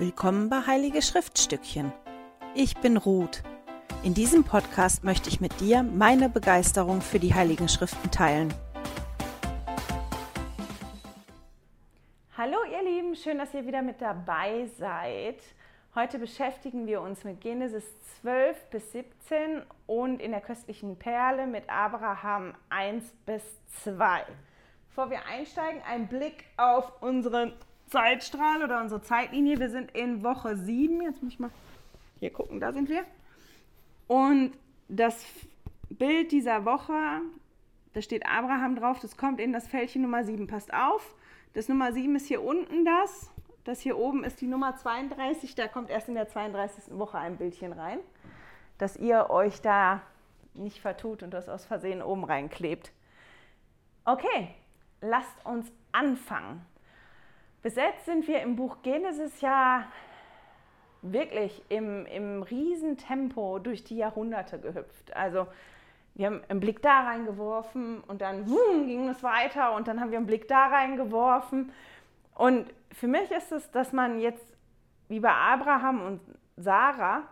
Willkommen bei Heilige Schriftstückchen. Ich bin Ruth. In diesem Podcast möchte ich mit dir meine Begeisterung für die Heiligen Schriften teilen. Hallo ihr Lieben, schön, dass ihr wieder mit dabei seid. Heute beschäftigen wir uns mit Genesis 12 bis 17 und in der köstlichen Perle mit Abraham 1 bis 2. Bevor wir einsteigen, ein Blick auf unseren Zeitstrahl oder unsere Zeitlinie. Wir sind in Woche 7. Jetzt muss ich mal hier gucken, da sind wir. Und das Bild dieser Woche, da steht Abraham drauf, das kommt in das Fältchen Nummer 7. Passt auf, das Nummer 7 ist hier unten das. Das hier oben ist die Nummer 32. Da kommt erst in der 32. Woche ein Bildchen rein, dass ihr euch da nicht vertut und das aus Versehen oben reinklebt. Okay, lasst uns anfangen. Besetzt sind wir im Buch Genesis ja wirklich im, im Riesentempo durch die Jahrhunderte gehüpft. Also wir haben einen Blick da reingeworfen und dann wum, ging es weiter und dann haben wir einen Blick da reingeworfen. Und für mich ist es, dass man jetzt wie bei Abraham und Sarah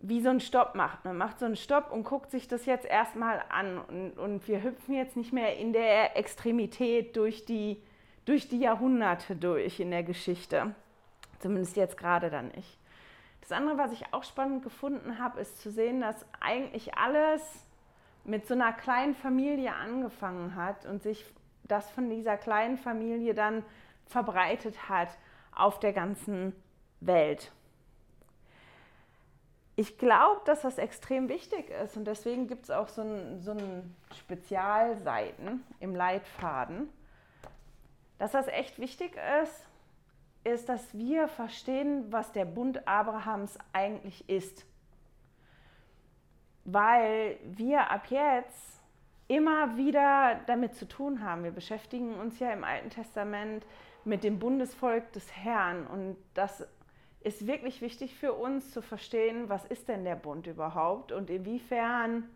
wie so einen Stopp macht. Man macht so einen Stopp und guckt sich das jetzt erstmal an. Und, und wir hüpfen jetzt nicht mehr in der Extremität durch die durch die Jahrhunderte durch in der Geschichte. Zumindest jetzt gerade dann nicht. Das andere, was ich auch spannend gefunden habe, ist zu sehen, dass eigentlich alles mit so einer kleinen Familie angefangen hat und sich das von dieser kleinen Familie dann verbreitet hat auf der ganzen Welt. Ich glaube, dass das extrem wichtig ist und deswegen gibt es auch so ein, so Spezialseiten im Leitfaden, dass das echt wichtig ist, ist, dass wir verstehen, was der Bund Abrahams eigentlich ist. Weil wir ab jetzt immer wieder damit zu tun haben. Wir beschäftigen uns ja im Alten Testament mit dem Bundesvolk des Herrn und das ist wirklich wichtig für uns zu verstehen, was ist denn der Bund überhaupt und inwiefern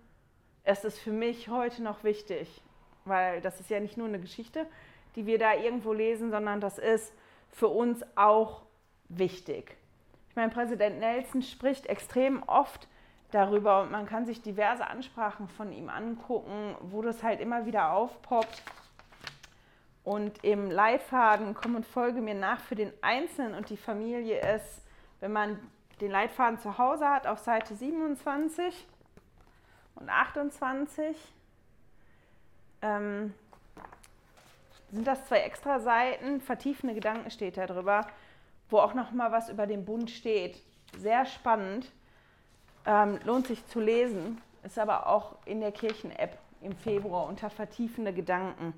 ist es für mich heute noch wichtig, weil das ist ja nicht nur eine Geschichte, die wir da irgendwo lesen, sondern das ist für uns auch wichtig. Ich meine, Präsident Nelson spricht extrem oft darüber und man kann sich diverse Ansprachen von ihm angucken, wo das halt immer wieder aufpoppt. Und im Leitfaden komm und folge mir nach für den Einzelnen und die Familie ist, wenn man den Leitfaden zu Hause hat, auf Seite 27 und 28. Ähm, sind das zwei extra Seiten, vertiefende Gedanken steht da drüber, wo auch noch mal was über den Bund steht. Sehr spannend, ähm, lohnt sich zu lesen, ist aber auch in der Kirchen-App im Februar unter vertiefende Gedanken.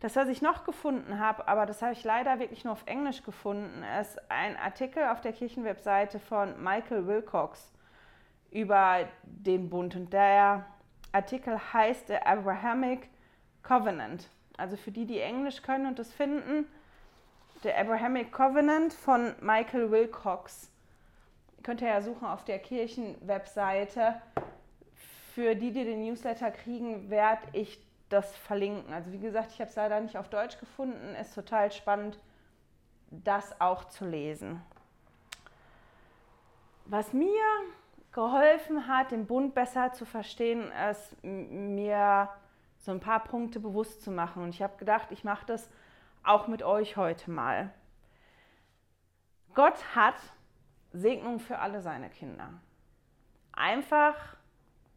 Das, was ich noch gefunden habe, aber das habe ich leider wirklich nur auf Englisch gefunden, ist ein Artikel auf der Kirchenwebseite von Michael Wilcox über den Bund. Und der Artikel heißt The Abrahamic Covenant. Also für die, die Englisch können und das finden, der Abrahamic Covenant von Michael Wilcox. Könnt ihr ja suchen auf der Kirchenwebseite. Für die, die den Newsletter kriegen, werde ich das verlinken. Also wie gesagt, ich habe es leider nicht auf Deutsch gefunden. Ist total spannend, das auch zu lesen. Was mir geholfen hat, den Bund besser zu verstehen, ist mir so ein paar Punkte bewusst zu machen. Und ich habe gedacht, ich mache das auch mit euch heute mal. Gott hat Segnung für alle seine Kinder. Einfach,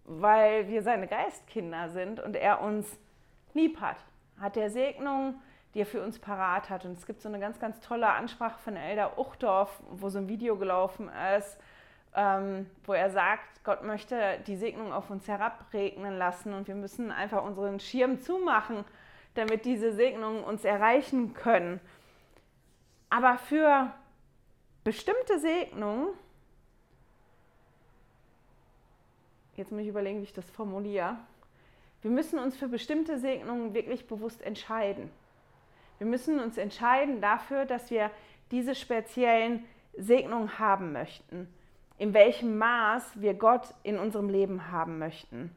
weil wir seine Geistkinder sind und er uns lieb hat. Hat er Segnung, die er für uns parat hat. Und es gibt so eine ganz, ganz tolle Ansprache von Elder Uchtdorf, wo so ein Video gelaufen ist, ähm, wo er sagt, Gott möchte die Segnung auf uns herabregnen lassen und wir müssen einfach unseren Schirm zumachen, damit diese Segnungen uns erreichen können. Aber für bestimmte Segnungen, jetzt muss ich überlegen, wie ich das formuliere, wir müssen uns für bestimmte Segnungen wirklich bewusst entscheiden. Wir müssen uns entscheiden dafür, dass wir diese speziellen Segnungen haben möchten in welchem Maß wir Gott in unserem Leben haben möchten.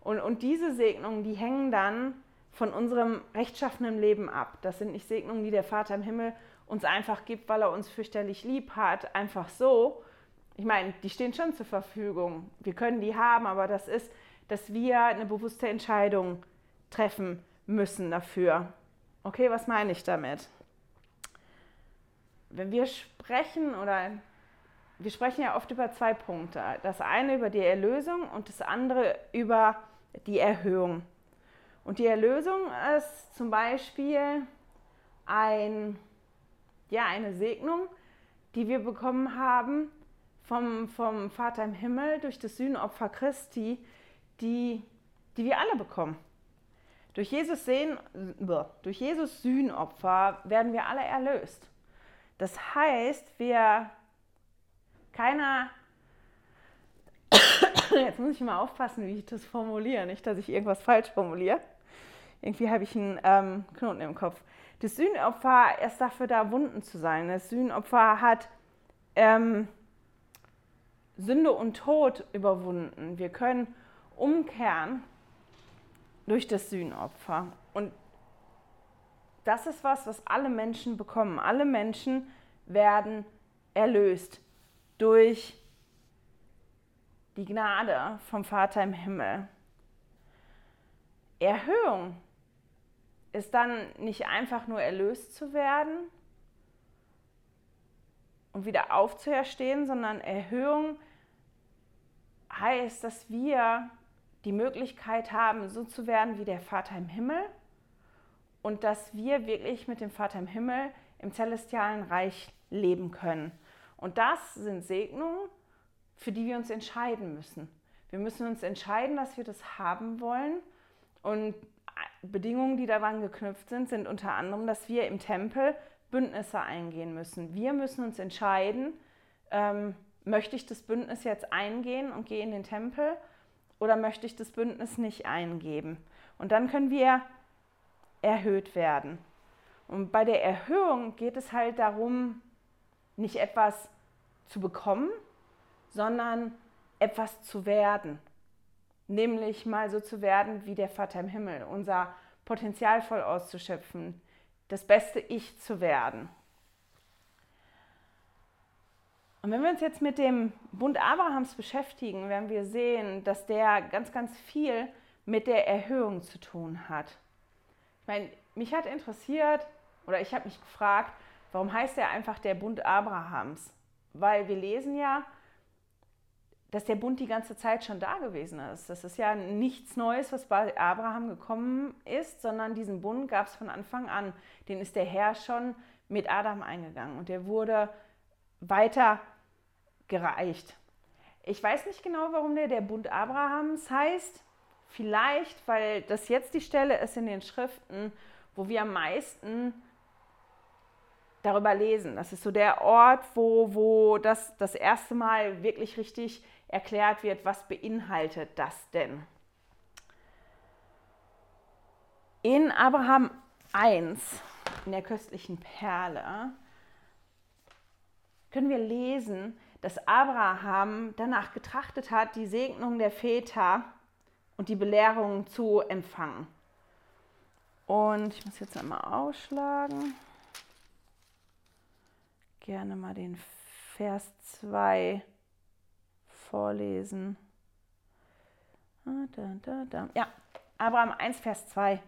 Und, und diese Segnungen, die hängen dann von unserem rechtschaffenen Leben ab. Das sind nicht Segnungen, die der Vater im Himmel uns einfach gibt, weil er uns fürchterlich lieb hat, einfach so. Ich meine, die stehen schon zur Verfügung. Wir können die haben, aber das ist, dass wir eine bewusste Entscheidung treffen müssen dafür. Okay, was meine ich damit? Wenn wir sprechen oder wir sprechen ja oft über zwei Punkte. Das eine über die Erlösung und das andere über die Erhöhung. Und die Erlösung ist zum Beispiel ein, ja, eine Segnung, die wir bekommen haben vom, vom Vater im Himmel durch das Sühnopfer Christi, die, die wir alle bekommen. Durch Jesus, Sehen, durch Jesus Sühnopfer werden wir alle erlöst. Das heißt, wir keiner, jetzt muss ich mal aufpassen, wie ich das formuliere, nicht, dass ich irgendwas falsch formuliere. Irgendwie habe ich einen ähm, Knoten im Kopf. Das Sühnopfer ist dafür da, Wunden zu sein. Das Sühnopfer hat ähm, Sünde und Tod überwunden. Wir können umkehren durch das Sühnopfer. Und das ist was, was alle Menschen bekommen. Alle Menschen werden erlöst durch die Gnade vom Vater im Himmel. Erhöhung ist dann nicht einfach nur erlöst zu werden und wieder aufzuerstehen, sondern Erhöhung heißt, dass wir die Möglichkeit haben, so zu werden wie der Vater im Himmel und dass wir wirklich mit dem Vater im Himmel im celestialen Reich leben können. Und das sind Segnungen, für die wir uns entscheiden müssen. Wir müssen uns entscheiden, dass wir das haben wollen. Und Bedingungen, die daran geknüpft sind, sind unter anderem, dass wir im Tempel Bündnisse eingehen müssen. Wir müssen uns entscheiden, ähm, möchte ich das Bündnis jetzt eingehen und gehe in den Tempel oder möchte ich das Bündnis nicht eingeben? Und dann können wir erhöht werden. Und bei der Erhöhung geht es halt darum, nicht etwas zu bekommen, sondern etwas zu werden. Nämlich mal so zu werden wie der Vater im Himmel, unser Potenzial voll auszuschöpfen, das beste Ich zu werden. Und wenn wir uns jetzt mit dem Bund Abrahams beschäftigen, werden wir sehen, dass der ganz, ganz viel mit der Erhöhung zu tun hat. Ich meine, mich hat interessiert oder ich habe mich gefragt, Warum heißt er einfach der Bund Abrahams? Weil wir lesen ja, dass der Bund die ganze Zeit schon da gewesen ist. Das ist ja nichts Neues, was bei Abraham gekommen ist, sondern diesen Bund gab es von Anfang an. Den ist der Herr schon mit Adam eingegangen und der wurde weiter gereicht. Ich weiß nicht genau, warum der der Bund Abrahams heißt. Vielleicht, weil das jetzt die Stelle ist in den Schriften, wo wir am meisten darüber lesen. Das ist so der Ort, wo, wo das das erste Mal wirklich richtig erklärt wird, was beinhaltet das denn. In Abraham 1, in der köstlichen Perle, können wir lesen, dass Abraham danach getrachtet hat, die Segnung der Väter und die Belehrung zu empfangen. Und ich muss jetzt einmal ausschlagen gerne mal den Vers 2 vorlesen. Ah. Ja, Abraham 1, Vers 2.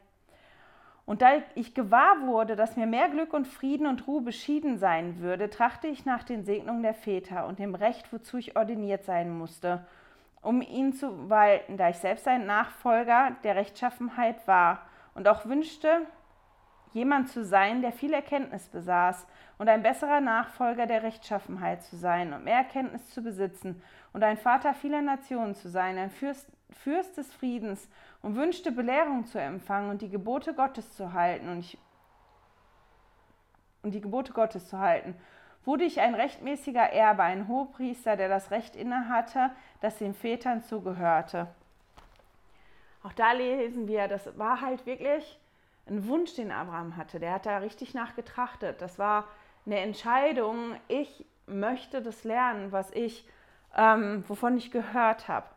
Und da ich gewahr wurde, dass mir mehr Glück und Frieden und Ruhe beschieden sein würde, trachte ich nach den Segnungen der Väter und dem Recht, wozu ich ordiniert sein musste, um ihn zu walten, da ich selbst ein Nachfolger der Rechtschaffenheit war und auch wünschte, jemand zu sein, der viel Erkenntnis besaß und ein besserer Nachfolger der Rechtschaffenheit zu sein und mehr Erkenntnis zu besitzen und ein Vater vieler Nationen zu sein, ein Fürst, Fürst des Friedens und wünschte Belehrung zu empfangen und die Gebote Gottes zu halten und, ich, und die Gebote Gottes zu halten, wurde ich ein rechtmäßiger Erbe, ein Hohepriester, der das Recht innehatte, das den Vätern zugehörte. Auch da lesen wir, das war halt wirklich ein Wunsch, den Abraham hatte. Der hat da richtig nachgetrachtet. Das war eine Entscheidung. Ich möchte das lernen, was ich, ähm, wovon ich gehört habe.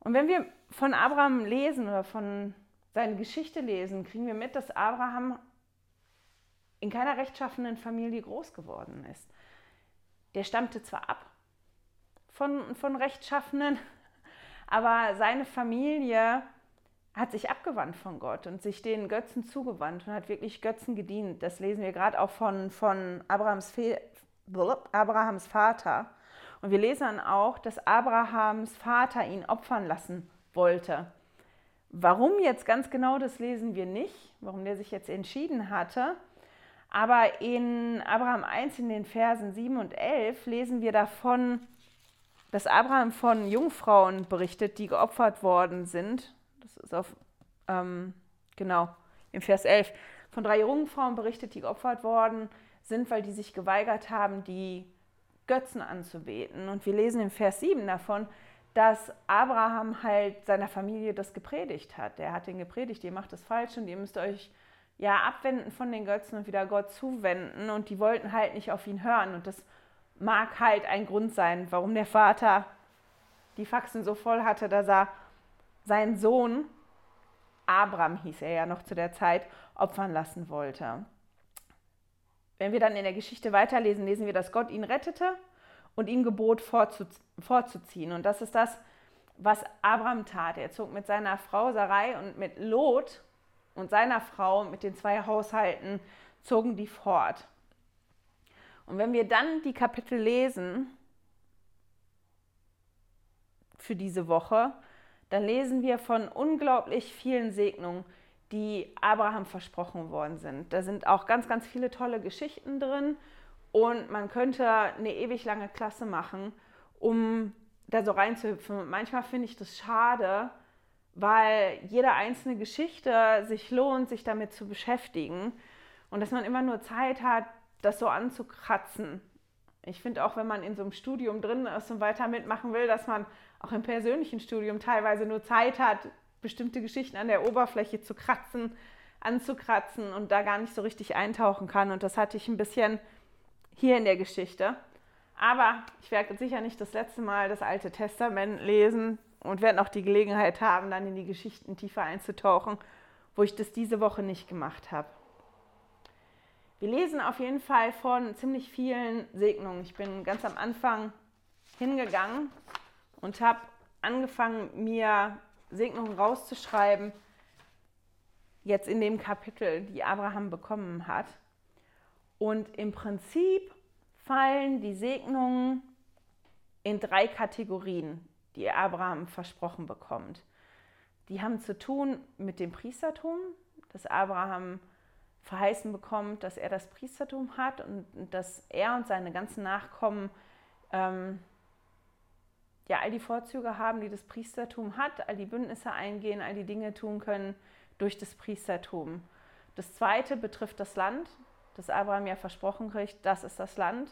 Und wenn wir von Abraham lesen oder von seine Geschichte lesen, kriegen wir mit, dass Abraham in keiner rechtschaffenen Familie groß geworden ist. Der stammte zwar ab von, von Rechtschaffenen, aber seine Familie hat sich abgewandt von Gott und sich den Götzen zugewandt und hat wirklich Götzen gedient. Das lesen wir gerade auch von, von Abrahams, Abrahams Vater. Und wir lesen auch, dass Abrahams Vater ihn opfern lassen wollte. Warum jetzt ganz genau, das lesen wir nicht, warum der sich jetzt entschieden hatte. Aber in Abraham 1 in den Versen 7 und 11 lesen wir davon, dass Abraham von Jungfrauen berichtet, die geopfert worden sind das ist auf, ähm, genau, im Vers 11, von drei Jungfrauen berichtet, die geopfert worden sind, weil die sich geweigert haben, die Götzen anzubeten. Und wir lesen im Vers 7 davon, dass Abraham halt seiner Familie das gepredigt hat. Er hat den gepredigt, ihr macht das falsch und ihr müsst euch ja abwenden von den Götzen und wieder Gott zuwenden. Und die wollten halt nicht auf ihn hören. Und das mag halt ein Grund sein, warum der Vater die Faxen so voll hatte, dass er seinen Sohn, Abram hieß er ja noch zu der Zeit, opfern lassen wollte. Wenn wir dann in der Geschichte weiterlesen, lesen wir, dass Gott ihn rettete und ihm gebot, vorzuziehen. Und das ist das, was Abraham tat. Er zog mit seiner Frau Sarai und mit Lot und seiner Frau, mit den zwei Haushalten, zogen die fort. Und wenn wir dann die Kapitel lesen für diese Woche, dann lesen wir von unglaublich vielen Segnungen, die Abraham versprochen worden sind. Da sind auch ganz, ganz viele tolle Geschichten drin und man könnte eine ewig lange Klasse machen, um da so reinzuhüpfen. Und manchmal finde ich das schade, weil jede einzelne Geschichte sich lohnt, sich damit zu beschäftigen und dass man immer nur Zeit hat, das so anzukratzen. Ich finde auch, wenn man in so einem Studium drin ist und weiter mitmachen will, dass man auch im persönlichen Studium teilweise nur Zeit hat, bestimmte Geschichten an der Oberfläche zu kratzen, anzukratzen und da gar nicht so richtig eintauchen kann. Und das hatte ich ein bisschen hier in der Geschichte. Aber ich werde sicher nicht das letzte Mal das Alte Testament lesen und werde noch die Gelegenheit haben, dann in die Geschichten tiefer einzutauchen, wo ich das diese Woche nicht gemacht habe. Wir lesen auf jeden Fall von ziemlich vielen Segnungen. Ich bin ganz am Anfang hingegangen und habe angefangen, mir Segnungen rauszuschreiben, jetzt in dem Kapitel, die Abraham bekommen hat. Und im Prinzip fallen die Segnungen in drei Kategorien, die Abraham versprochen bekommt. Die haben zu tun mit dem Priestertum, dass Abraham verheißen bekommt, dass er das Priestertum hat und dass er und seine ganzen Nachkommen ähm, ja all die Vorzüge haben, die das Priestertum hat, all die Bündnisse eingehen, all die Dinge tun können durch das Priestertum. Das zweite betrifft das Land, das Abraham ja versprochen kriegt, das ist das Land,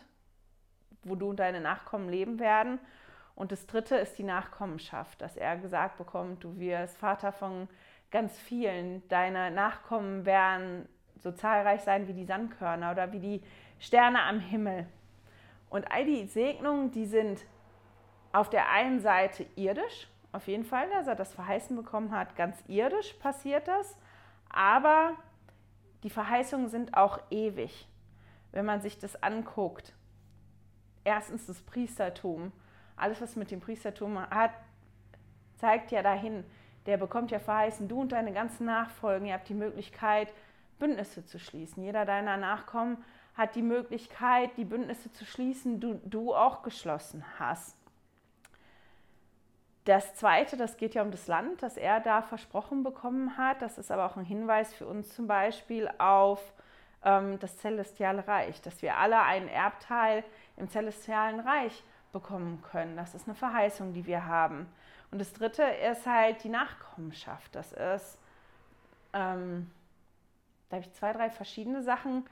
wo du und deine Nachkommen leben werden. Und das dritte ist die Nachkommenschaft, dass er gesagt bekommt, du wirst Vater von ganz vielen, deine Nachkommen werden so zahlreich sein wie die Sandkörner oder wie die Sterne am Himmel. Und all die Segnungen, die sind auf der einen Seite irdisch, auf jeden Fall, dass er das verheißen bekommen hat, ganz irdisch passiert das, aber die Verheißungen sind auch ewig, wenn man sich das anguckt. Erstens das Priestertum. Alles, was mit dem Priestertum hat, zeigt ja dahin, der bekommt ja verheißen, du und deine ganzen Nachfolgen, ihr habt die Möglichkeit, Bündnisse zu schließen. Jeder deiner Nachkommen hat die Möglichkeit, die Bündnisse zu schließen, die du auch geschlossen hast. Das Zweite, das geht ja um das Land, das er da versprochen bekommen hat. Das ist aber auch ein Hinweis für uns zum Beispiel auf ähm, das Celestiale Reich, dass wir alle einen Erbteil im Celestialen Reich bekommen können. Das ist eine Verheißung, die wir haben. Und das Dritte ist halt die Nachkommenschaft. Das ist, ähm, da habe ich zwei, drei verschiedene Sachen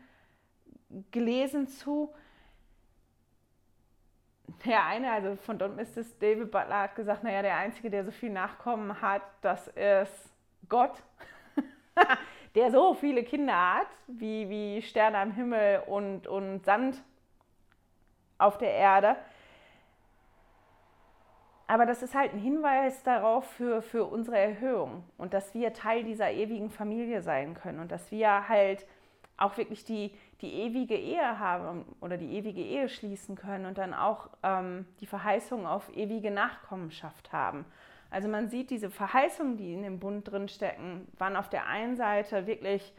gelesen zu. Der eine, also von Don Mrs. David Butler hat gesagt, naja, der Einzige, der so viel Nachkommen hat, das ist Gott, der so viele Kinder hat, wie, wie Sterne am Himmel und, und Sand auf der Erde. aber das ist halt ein Hinweis darauf für, für unsere Erhöhung und dass wir Teil dieser ewigen Familie sein können und dass wir halt auch wirklich die, die ewige Ehe haben oder die ewige Ehe schließen können und dann auch ähm, die Verheißung auf ewige Nachkommenschaft haben. Also man sieht diese Verheißungen, die in dem Bund drinstecken, waren auf der einen Seite wirklich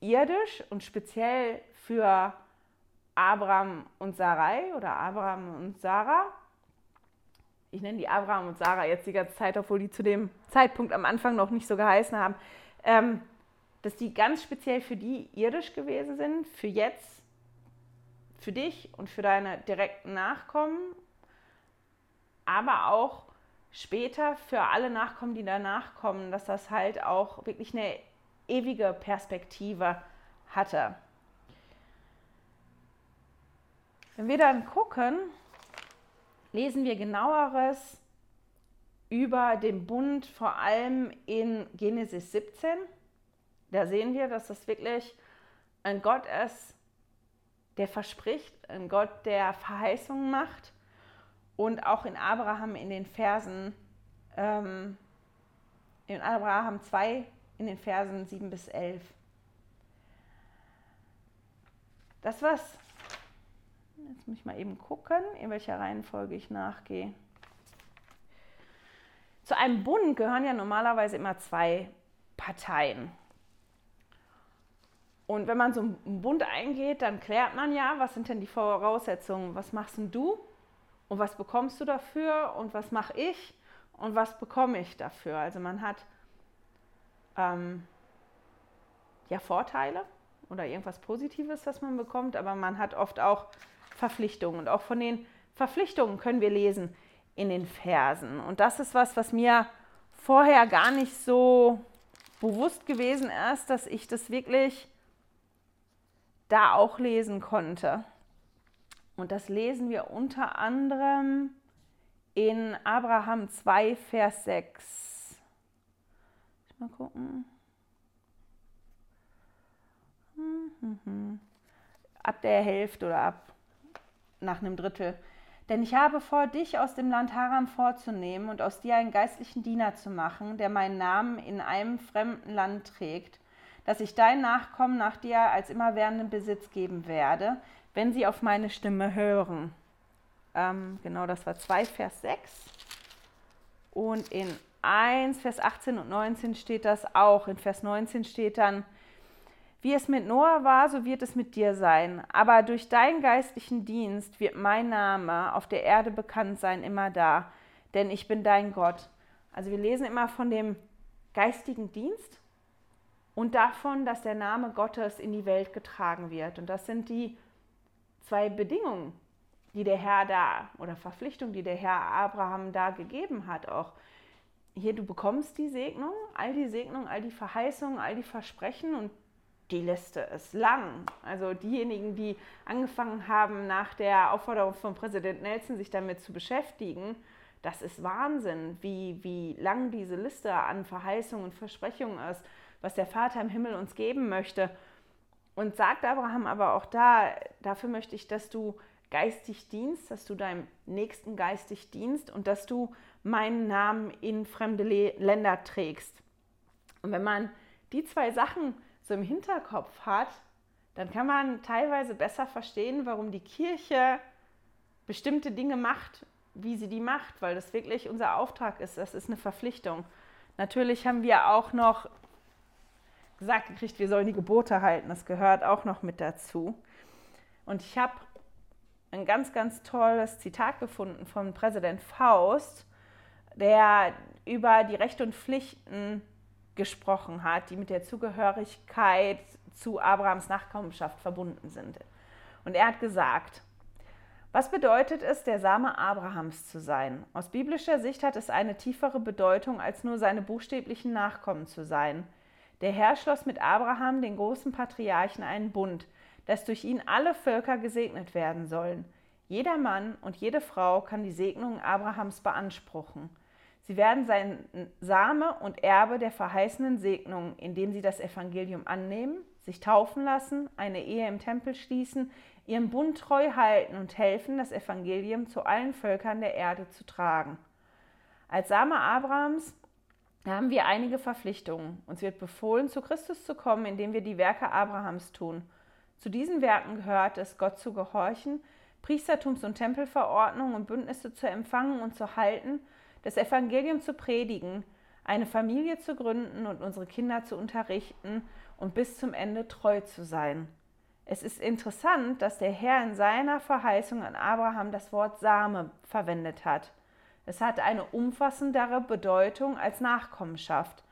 irdisch und speziell für Abraham und Sarai oder Abraham und Sarah. Ich nenne die Abraham und Sarah jetzt die ganze Zeit, obwohl die zu dem Zeitpunkt am Anfang noch nicht so geheißen haben. Ähm, dass die ganz speziell für die irdisch gewesen sind, für jetzt, für dich und für deine direkten Nachkommen, aber auch später für alle Nachkommen, die danach kommen, dass das halt auch wirklich eine ewige Perspektive hatte. Wenn wir dann gucken, lesen wir genaueres über den Bund, vor allem in Genesis 17. Da sehen wir, dass das wirklich ein Gott ist, der verspricht, ein Gott, der Verheißungen macht. Und auch in Abraham in den Versen, ähm, in Abraham 2, in den Versen 7 bis 11. Das, was, jetzt muss ich mal eben gucken, in welcher Reihenfolge ich nachgehe. Zu einem Bund gehören ja normalerweise immer zwei Parteien. Und wenn man so einen Bund eingeht, dann klärt man ja, was sind denn die Voraussetzungen? Was machst denn du? Und was bekommst du dafür? Und was mache ich? Und was bekomme ich dafür? Also man hat ähm, ja Vorteile oder irgendwas Positives, das man bekommt, aber man hat oft auch Verpflichtungen. Und auch von den Verpflichtungen können wir lesen in den Versen. Und das ist was, was mir vorher gar nicht so bewusst gewesen ist, dass ich das wirklich da auch lesen konnte. Und das lesen wir unter anderem in Abraham 2, Vers 6. Mal gucken. Ab der Hälfte oder ab nach einem Drittel. Denn ich habe vor, dich aus dem Land Haram vorzunehmen und aus dir einen geistlichen Diener zu machen, der meinen Namen in einem fremden Land trägt dass ich dein Nachkommen nach dir als immerwährenden Besitz geben werde, wenn sie auf meine Stimme hören. Ähm, genau, das war 2, Vers 6. Und in 1, Vers 18 und 19 steht das auch. In Vers 19 steht dann, wie es mit Noah war, so wird es mit dir sein. Aber durch deinen geistlichen Dienst wird mein Name auf der Erde bekannt sein, immer da. Denn ich bin dein Gott. Also wir lesen immer von dem geistigen Dienst und davon, dass der Name Gottes in die Welt getragen wird. Und das sind die zwei Bedingungen, die der Herr da oder Verpflichtungen, die der Herr Abraham da gegeben hat. Auch hier, du bekommst die Segnung, all die Segnungen, all die Verheißungen, all die Versprechen und die Liste ist lang. Also diejenigen, die angefangen haben, nach der Aufforderung von Präsident Nelson sich damit zu beschäftigen, das ist Wahnsinn, wie, wie lang diese Liste an Verheißungen und Versprechungen ist was der Vater im Himmel uns geben möchte. Und sagt Abraham aber auch da, dafür möchte ich, dass du geistig dienst, dass du deinem Nächsten geistig dienst und dass du meinen Namen in fremde Länder trägst. Und wenn man die zwei Sachen so im Hinterkopf hat, dann kann man teilweise besser verstehen, warum die Kirche bestimmte Dinge macht, wie sie die macht, weil das wirklich unser Auftrag ist. Das ist eine Verpflichtung. Natürlich haben wir auch noch gesagt gekriegt, wir sollen die Gebote halten. Das gehört auch noch mit dazu. Und ich habe ein ganz, ganz tolles Zitat gefunden von Präsident Faust, der über die Rechte und Pflichten gesprochen hat, die mit der Zugehörigkeit zu Abrahams Nachkommenschaft verbunden sind. Und er hat gesagt, was bedeutet es, der Same Abrahams zu sein? Aus biblischer Sicht hat es eine tiefere Bedeutung, als nur seine buchstäblichen Nachkommen zu sein. Der Herr schloss mit Abraham, den großen Patriarchen, einen Bund, dass durch ihn alle Völker gesegnet werden sollen. Jeder Mann und jede Frau kann die Segnungen Abrahams beanspruchen. Sie werden sein Same und Erbe der verheißenen Segnungen, indem sie das Evangelium annehmen, sich taufen lassen, eine Ehe im Tempel schließen, ihren Bund treu halten und helfen, das Evangelium zu allen Völkern der Erde zu tragen. Als Same Abrahams haben wir einige Verpflichtungen. Uns wird befohlen, zu Christus zu kommen, indem wir die Werke Abrahams tun. Zu diesen Werken gehört es, Gott zu gehorchen, Priestertums- und Tempelverordnungen und Bündnisse zu empfangen und zu halten, das Evangelium zu predigen, eine Familie zu gründen und unsere Kinder zu unterrichten und bis zum Ende treu zu sein. Es ist interessant, dass der Herr in seiner Verheißung an Abraham das Wort Same verwendet hat. Es hat eine umfassendere Bedeutung als Nachkommenschaft,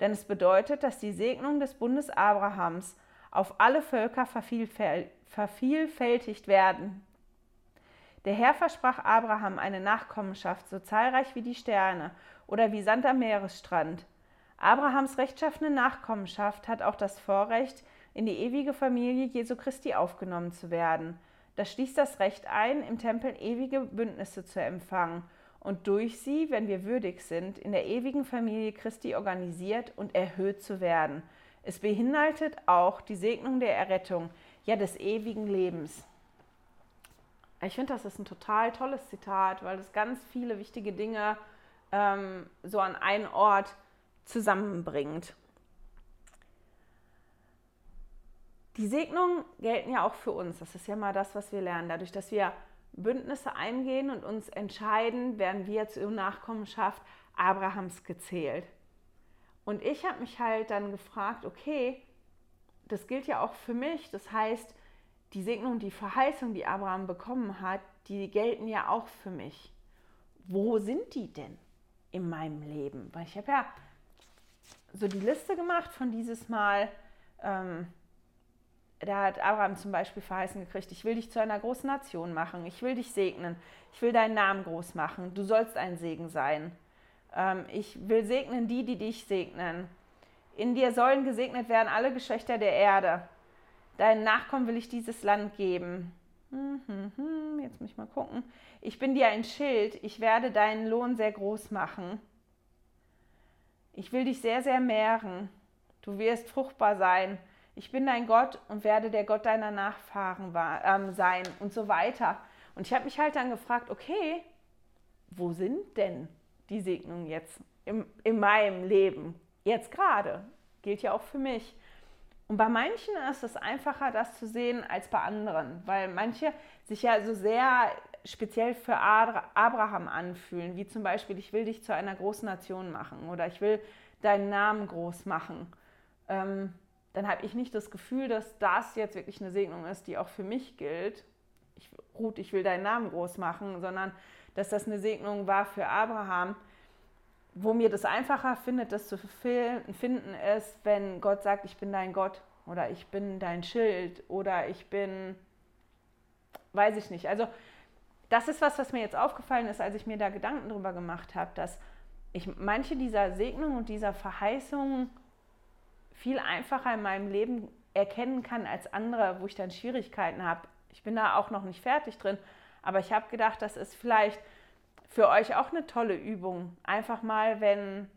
denn es bedeutet, dass die Segnung des Bundes Abrahams auf alle Völker vervielfältigt werden. Der Herr versprach Abraham eine Nachkommenschaft, so zahlreich wie die Sterne oder wie Sand am Meeresstrand. Abrahams rechtschaffene Nachkommenschaft hat auch das Vorrecht, in die ewige Familie Jesu Christi aufgenommen zu werden. Das schließt das Recht ein, im Tempel ewige Bündnisse zu empfangen und durch sie, wenn wir würdig sind, in der ewigen Familie Christi organisiert und erhöht zu werden. Es beinhaltet auch die Segnung der Errettung, ja des ewigen Lebens. Ich finde, das ist ein total tolles Zitat, weil es ganz viele wichtige Dinge ähm, so an einen Ort zusammenbringt. Die Segnungen gelten ja auch für uns. Das ist ja mal das, was wir lernen. Dadurch, dass wir Bündnisse eingehen und uns entscheiden, werden wir zur Nachkommenschaft Abrahams gezählt. Und ich habe mich halt dann gefragt, okay, das gilt ja auch für mich. Das heißt, die Segnung, die Verheißung, die Abraham bekommen hat, die gelten ja auch für mich. Wo sind die denn in meinem Leben? Weil ich habe ja so die Liste gemacht von dieses Mal. Ähm, da hat Abraham zum Beispiel verheißen gekriegt, ich will dich zu einer großen Nation machen, ich will dich segnen, ich will deinen Namen groß machen, du sollst ein Segen sein. Ähm, ich will segnen die, die dich segnen. In dir sollen gesegnet werden alle Geschlechter der Erde. Deinen Nachkommen will ich dieses Land geben. Hm, hm, hm, jetzt muss ich mal gucken. Ich bin dir ein Schild, ich werde deinen Lohn sehr groß machen. Ich will dich sehr, sehr mehren. Du wirst fruchtbar sein. Ich bin dein Gott und werde der Gott deiner Nachfahren ähm, sein und so weiter. Und ich habe mich halt dann gefragt, okay, wo sind denn die Segnungen jetzt im, in meinem Leben? Jetzt gerade. Gilt ja auch für mich. Und bei manchen ist es einfacher, das zu sehen als bei anderen, weil manche sich ja so sehr speziell für Abraham anfühlen, wie zum Beispiel, ich will dich zu einer großen Nation machen oder ich will deinen Namen groß machen. Ähm, dann habe ich nicht das Gefühl, dass das jetzt wirklich eine Segnung ist, die auch für mich gilt. Ich, Ruth, ich will deinen Namen groß machen, sondern dass das eine Segnung war für Abraham, wo mir das einfacher findet, das zu finden ist, wenn Gott sagt, ich bin dein Gott oder ich bin dein Schild oder ich bin, weiß ich nicht. Also das ist was, was mir jetzt aufgefallen ist, als ich mir da Gedanken drüber gemacht habe, dass ich manche dieser Segnungen und dieser Verheißungen viel einfacher in meinem Leben erkennen kann als andere, wo ich dann Schwierigkeiten habe. Ich bin da auch noch nicht fertig drin, aber ich habe gedacht, das ist vielleicht für euch auch eine tolle Übung. Einfach mal, wenn,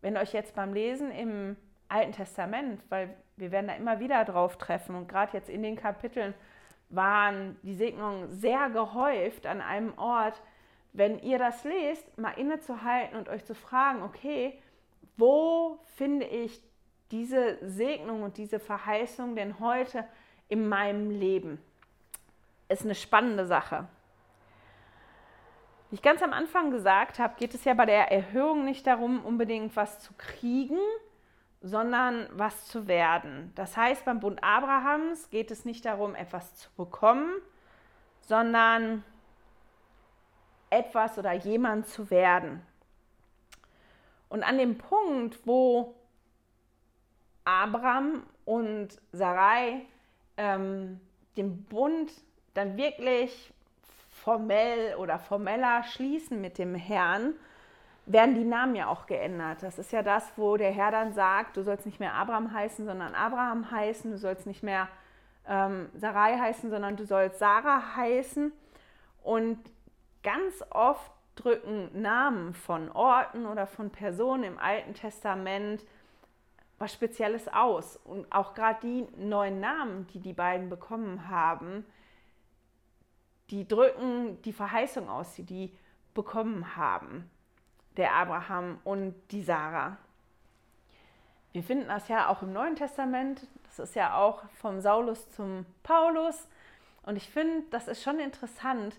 wenn euch jetzt beim Lesen im Alten Testament, weil wir werden da immer wieder drauf treffen und gerade jetzt in den Kapiteln waren die Segnungen sehr gehäuft an einem Ort. Wenn ihr das lest, mal innezuhalten und euch zu fragen, okay, wo finde ich diese Segnung und diese Verheißung denn heute in meinem Leben? Ist eine spannende Sache. Wie ich ganz am Anfang gesagt habe, geht es ja bei der Erhöhung nicht darum, unbedingt was zu kriegen, sondern was zu werden. Das heißt, beim Bund Abrahams geht es nicht darum, etwas zu bekommen, sondern etwas oder jemand zu werden. Und an dem Punkt, wo Abraham und Sarai ähm, den Bund dann wirklich formell oder formeller schließen mit dem Herrn, werden die Namen ja auch geändert. Das ist ja das, wo der Herr dann sagt, du sollst nicht mehr Abraham heißen, sondern Abraham heißen, du sollst nicht mehr ähm, Sarai heißen, sondern du sollst Sarah heißen. Und ganz oft drücken Namen von Orten oder von Personen im Alten Testament was Spezielles aus. Und auch gerade die neuen Namen, die die beiden bekommen haben, die drücken die Verheißung aus, die die bekommen haben, der Abraham und die Sarah. Wir finden das ja auch im Neuen Testament. Das ist ja auch vom Saulus zum Paulus. Und ich finde, das ist schon interessant,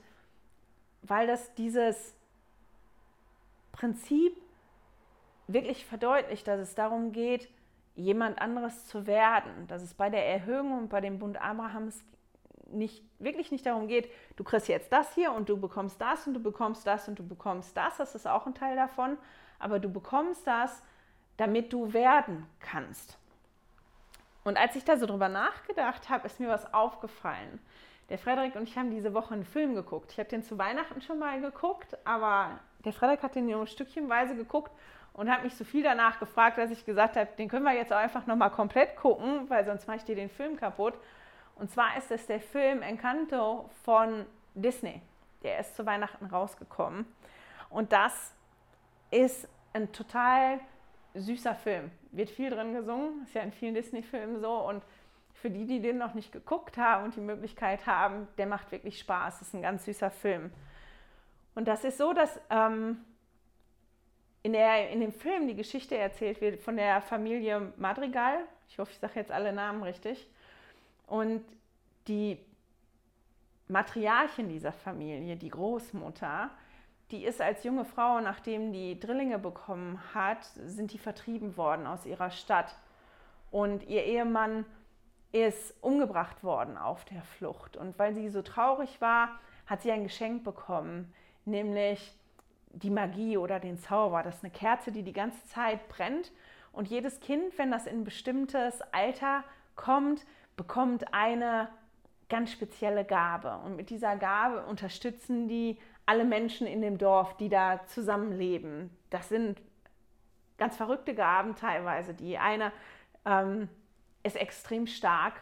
weil das dieses Prinzip wirklich verdeutlicht, dass es darum geht, jemand anderes zu werden. Dass es bei der Erhöhung und bei dem Bund Abrahams nicht, wirklich nicht darum geht, du kriegst jetzt das hier und du bekommst das und du bekommst das und du bekommst das. Das ist auch ein Teil davon. Aber du bekommst das, damit du werden kannst. Und als ich da so drüber nachgedacht habe, ist mir was aufgefallen. Der Frederik und ich haben diese Woche einen Film geguckt. Ich habe den zu Weihnachten schon mal geguckt, aber der Frederik hat den nur stückchenweise geguckt und hat mich so viel danach gefragt, dass ich gesagt habe, den können wir jetzt auch einfach nochmal komplett gucken, weil sonst mache ich dir den Film kaputt. Und zwar ist es der Film Encanto von Disney. Der ist zu Weihnachten rausgekommen. Und das ist ein total süßer Film. Wird viel drin gesungen, ist ja in vielen Disney-Filmen so. Und für die, die den noch nicht geguckt haben und die Möglichkeit haben, der macht wirklich Spaß. Das ist ein ganz süßer Film. Und das ist so, dass ähm, in, der, in dem Film die Geschichte erzählt wird von der Familie Madrigal. Ich hoffe, ich sage jetzt alle Namen richtig. Und die Matriarchin dieser Familie, die Großmutter, die ist als junge Frau, nachdem die Drillinge bekommen hat, sind die vertrieben worden aus ihrer Stadt. Und ihr Ehemann ist umgebracht worden auf der Flucht. Und weil sie so traurig war, hat sie ein Geschenk bekommen, nämlich die Magie oder den Zauber. Das ist eine Kerze, die die ganze Zeit brennt. Und jedes Kind, wenn das in ein bestimmtes Alter kommt, bekommt eine ganz spezielle Gabe. Und mit dieser Gabe unterstützen die alle Menschen in dem Dorf, die da zusammenleben. Das sind ganz verrückte Gaben teilweise. Die eine ähm, ist extrem stark,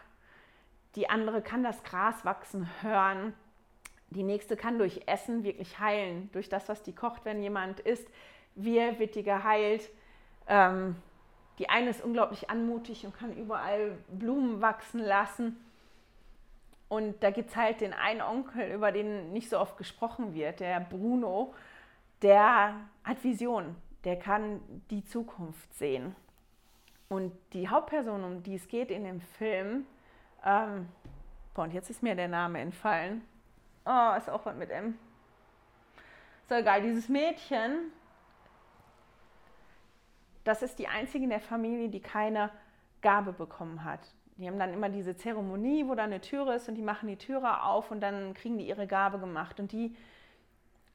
die andere kann das Gras wachsen hören, die nächste kann durch Essen wirklich heilen, durch das, was die kocht, wenn jemand isst. Wie wird die geheilt? Ähm, die eine ist unglaublich anmutig und kann überall Blumen wachsen lassen. Und da gibt es halt den einen Onkel, über den nicht so oft gesprochen wird, der Bruno, der hat Visionen, der kann die Zukunft sehen. Und die Hauptperson, um die es geht in dem Film, ähm, boah, und jetzt ist mir der Name entfallen. Oh, ist auch was mit M. So egal, dieses Mädchen, das ist die einzige in der Familie, die keine Gabe bekommen hat. Die haben dann immer diese Zeremonie, wo da eine Türe ist und die machen die Türe auf und dann kriegen die ihre Gabe gemacht. Und die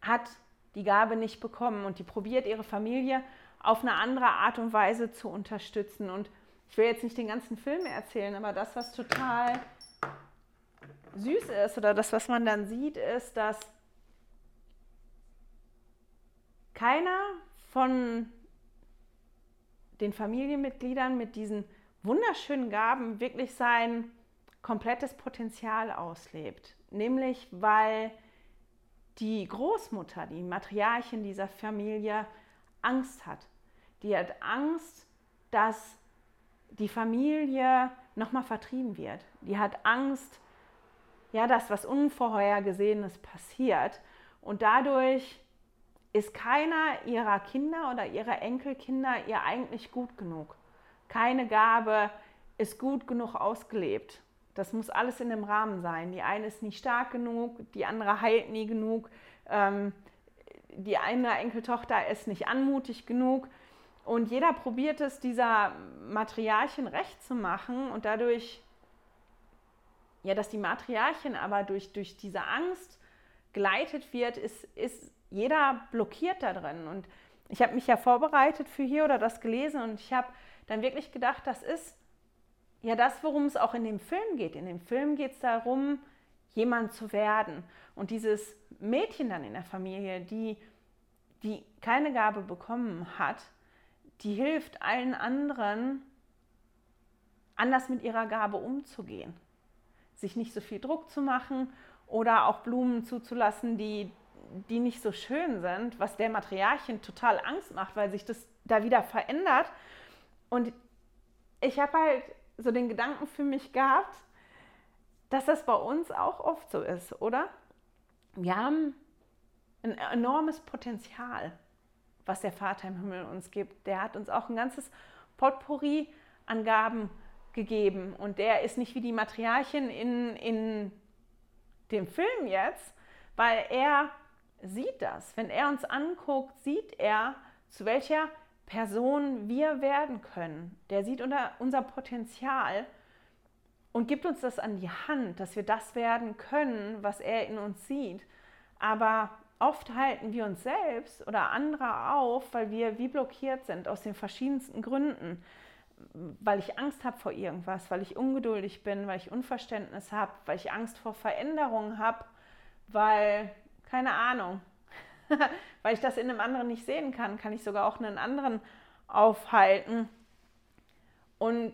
hat die Gabe nicht bekommen und die probiert ihre Familie auf eine andere Art und Weise zu unterstützen. Und ich will jetzt nicht den ganzen Film erzählen, aber das, was total süß ist oder das, was man dann sieht, ist, dass keiner von den Familienmitgliedern mit diesen wunderschönen Gaben wirklich sein komplettes Potenzial auslebt. Nämlich weil die Großmutter, die Matriarchin dieser Familie, Angst hat. Die hat Angst, dass die Familie nochmal vertrieben wird. Die hat Angst, ja, dass was Unvorhergesehenes passiert. Und dadurch ist keiner ihrer Kinder oder ihrer Enkelkinder ihr eigentlich gut genug. Keine Gabe ist gut genug ausgelebt. Das muss alles in dem Rahmen sein. Die eine ist nicht stark genug, die andere heilt nie genug, ähm, die eine Enkeltochter ist nicht anmutig genug. Und jeder probiert es, dieser Matriarchin recht zu machen und dadurch, ja, dass die Matriarchin aber durch, durch diese Angst geleitet wird, ist, ist jeder blockiert da drin. Und ich habe mich ja vorbereitet für hier oder das gelesen und ich habe dann wirklich gedacht, das ist ja das, worum es auch in dem Film geht. In dem Film geht es darum, jemand zu werden. Und dieses Mädchen dann in der Familie, die, die keine Gabe bekommen hat, die hilft allen anderen, anders mit ihrer Gabe umzugehen. Sich nicht so viel Druck zu machen oder auch Blumen zuzulassen, die, die nicht so schön sind, was der Materialchen total Angst macht, weil sich das da wieder verändert. Und ich habe halt so den Gedanken für mich gehabt, dass das bei uns auch oft so ist, oder? Wir haben ein enormes Potenzial, was der Vater im Himmel uns gibt. Der hat uns auch ein ganzes Potpourri an Gaben gegeben. Und der ist nicht wie die Matriarchin in, in dem Film jetzt, weil er sieht das. Wenn er uns anguckt, sieht er, zu welcher Person wir werden können. Der sieht unser Potenzial und gibt uns das an die Hand, dass wir das werden können, was er in uns sieht. Aber oft halten wir uns selbst oder andere auf, weil wir wie blockiert sind aus den verschiedensten Gründen. Weil ich Angst habe vor irgendwas, weil ich ungeduldig bin, weil ich Unverständnis habe, weil ich Angst vor Veränderungen habe, weil, keine Nochmal, weil ich das in einem anderen nicht sehen kann, kann ich sogar auch einen anderen aufhalten. Und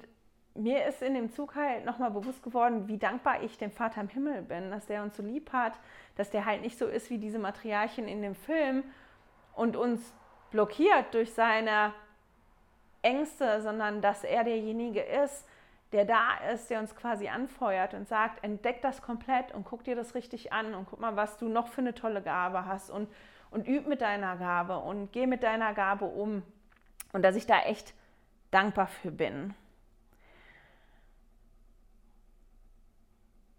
mir ist in dem Zug halt nochmal bewusst geworden, wie dankbar ich dem Vater im Himmel bin, dass der uns so lieb hat, dass der halt nicht so ist wie diese Materialien in dem Film und uns blockiert durch seine Ängste, sondern dass er derjenige ist, der da ist, der uns quasi anfeuert und sagt, entdeck das komplett und guck dir das richtig an und guck mal, was du noch für eine tolle Gabe hast und, und üb mit deiner Gabe und geh mit deiner Gabe um. Und dass ich da echt dankbar für bin.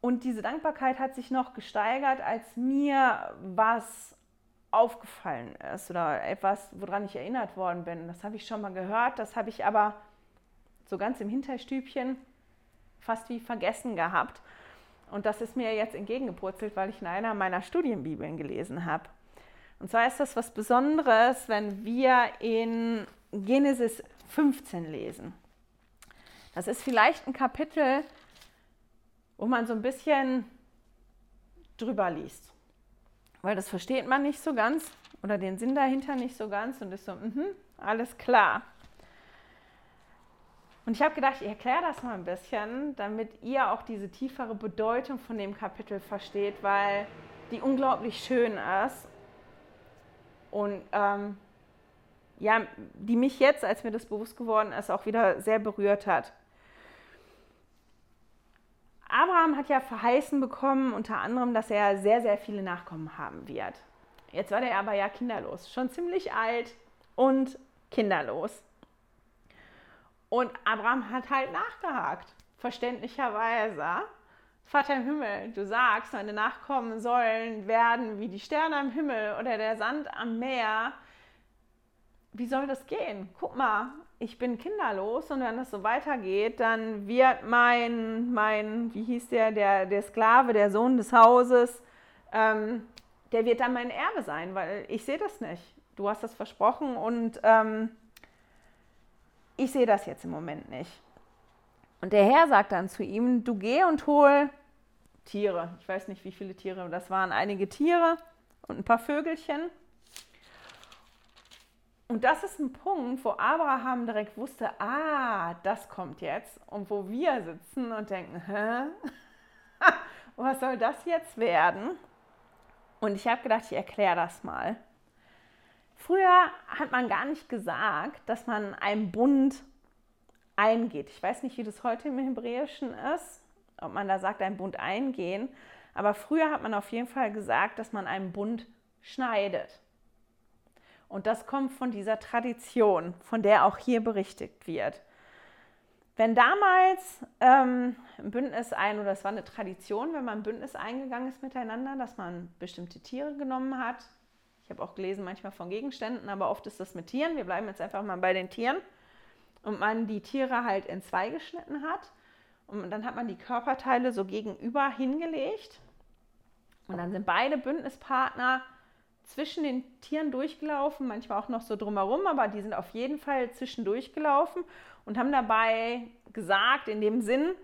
Und diese Dankbarkeit hat sich noch gesteigert, als mir was aufgefallen ist oder etwas, woran ich erinnert worden bin. Das habe ich schon mal gehört, das habe ich aber so ganz im Hinterstübchen fast wie vergessen gehabt. Und das ist mir jetzt entgegengepurzelt, weil ich in einer meiner Studienbibeln gelesen habe. Und zwar ist das was Besonderes, wenn wir in Genesis 15 lesen. Das ist vielleicht ein Kapitel, wo man so ein bisschen drüber liest. Weil das versteht man nicht so ganz oder den Sinn dahinter nicht so ganz und ist so, mh, alles klar. Und ich habe gedacht, ich erkläre das mal ein bisschen, damit ihr auch diese tiefere Bedeutung von dem Kapitel versteht, weil die unglaublich schön ist und ähm, ja, die mich jetzt, als mir das bewusst geworden ist, auch wieder sehr berührt hat. Abraham hat ja verheißen bekommen, unter anderem, dass er sehr, sehr viele Nachkommen haben wird. Jetzt war der aber ja kinderlos, schon ziemlich alt und kinderlos. Und Abraham hat halt nachgehakt, verständlicherweise. Vater im Himmel, du sagst, meine Nachkommen sollen werden wie die Sterne am Himmel oder der Sand am Meer. Wie soll das gehen? Guck mal, ich bin kinderlos und wenn das so weitergeht, dann wird mein, mein wie hieß der, der, der Sklave, der Sohn des Hauses, ähm, der wird dann mein Erbe sein, weil ich sehe das nicht. Du hast das versprochen und ähm, ich sehe das jetzt im Moment nicht. Und der Herr sagt dann zu ihm, du geh und hol Tiere. Ich weiß nicht, wie viele Tiere, das waren einige Tiere und ein paar Vögelchen. Und das ist ein Punkt, wo Abraham direkt wusste, ah, das kommt jetzt. Und wo wir sitzen und denken, hä? Was soll das jetzt werden? Und ich habe gedacht, ich erkläre das mal. Früher hat man gar nicht gesagt, dass man einen Bund eingeht. Ich weiß nicht, wie das heute im Hebräischen ist, ob man da sagt, einen Bund eingehen. Aber früher hat man auf jeden Fall gesagt, dass man einen Bund schneidet. Und das kommt von dieser Tradition, von der auch hier berichtet wird. Wenn damals ähm, ein Bündnis ein, oder es war eine Tradition, wenn man ein Bündnis eingegangen ist miteinander, dass man bestimmte Tiere genommen hat. Ich habe auch gelesen, manchmal von Gegenständen, aber oft ist das mit Tieren. Wir bleiben jetzt einfach mal bei den Tieren. Und man die Tiere halt in zwei geschnitten hat. Und dann hat man die Körperteile so gegenüber hingelegt. Und dann sind beide Bündnispartner zwischen den Tieren durchgelaufen, manchmal auch noch so drumherum, aber die sind auf jeden Fall zwischendurch gelaufen und haben dabei gesagt, in dem Sinn,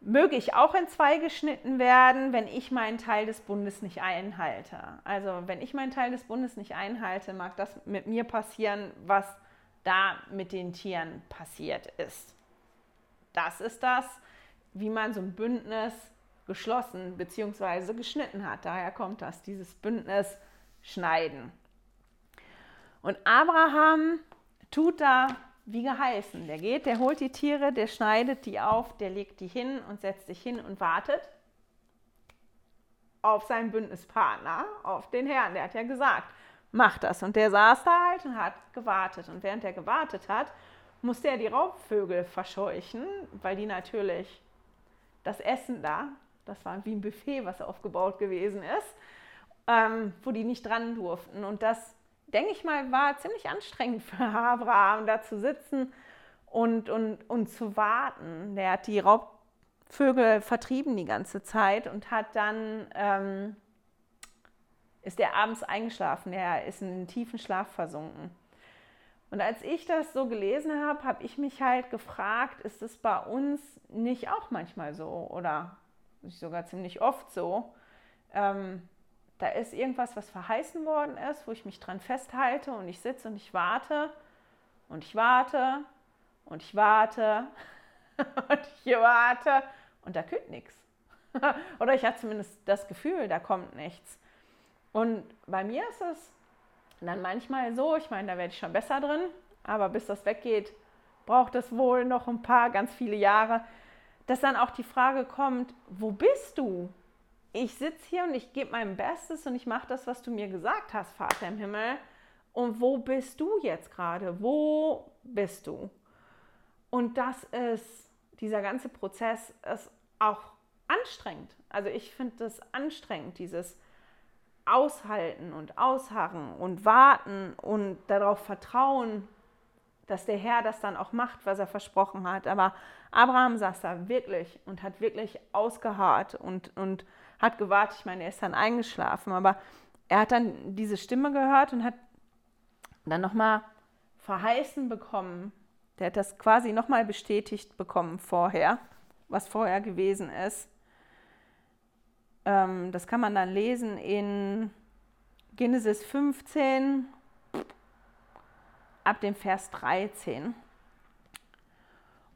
möge ich auch in zwei geschnitten werden, wenn ich meinen Teil des Bundes nicht einhalte. Also wenn ich meinen Teil des Bundes nicht einhalte, mag das mit mir passieren, was da mit den Tieren passiert ist. Das ist das, wie man so ein Bündnis geschlossen bzw. geschnitten hat. Daher kommt das, dieses Bündnis schneiden. Und Abraham tut da wie geheißen. Der geht, der holt die Tiere, der schneidet die auf, der legt die hin und setzt sich hin und wartet auf seinen Bündnispartner, auf den Herrn. Der hat ja gesagt, mach das. Und der saß da halt und hat gewartet. Und während er gewartet hat, musste er die Raubvögel verscheuchen, weil die natürlich das Essen da, das war wie ein Buffet, was aufgebaut gewesen ist, ähm, wo die nicht dran durften. Und das denke ich mal, war ziemlich anstrengend für Abraham, da zu sitzen und, und, und zu warten. Der hat die Raubvögel vertrieben die ganze Zeit und hat dann, ähm, ist er abends eingeschlafen. Er ist in einen tiefen Schlaf versunken. Und als ich das so gelesen habe, habe ich mich halt gefragt, ist es bei uns nicht auch manchmal so oder sogar ziemlich oft so, ähm, da ist irgendwas, was verheißen worden ist, wo ich mich dran festhalte und ich sitze und ich warte und ich warte und ich warte und ich warte und da kommt nichts. Oder ich habe zumindest das Gefühl, da kommt nichts. Und bei mir ist es dann manchmal so, ich meine, da werde ich schon besser drin, aber bis das weggeht, braucht es wohl noch ein paar, ganz viele Jahre, dass dann auch die Frage kommt, wo bist du? ich sitze hier und ich gebe mein Bestes und ich mache das, was du mir gesagt hast, Vater im Himmel. Und wo bist du jetzt gerade? Wo bist du? Und das ist, dieser ganze Prozess ist auch anstrengend. Also ich finde das anstrengend, dieses Aushalten und Ausharren und Warten und darauf vertrauen, dass der Herr das dann auch macht, was er versprochen hat. Aber Abraham saß da wirklich und hat wirklich ausgeharrt und, und hat gewartet. Ich meine, er ist dann eingeschlafen, aber er hat dann diese Stimme gehört und hat dann nochmal verheißen bekommen. Der hat das quasi nochmal bestätigt bekommen vorher, was vorher gewesen ist. Ähm, das kann man dann lesen in Genesis 15 ab dem Vers 13.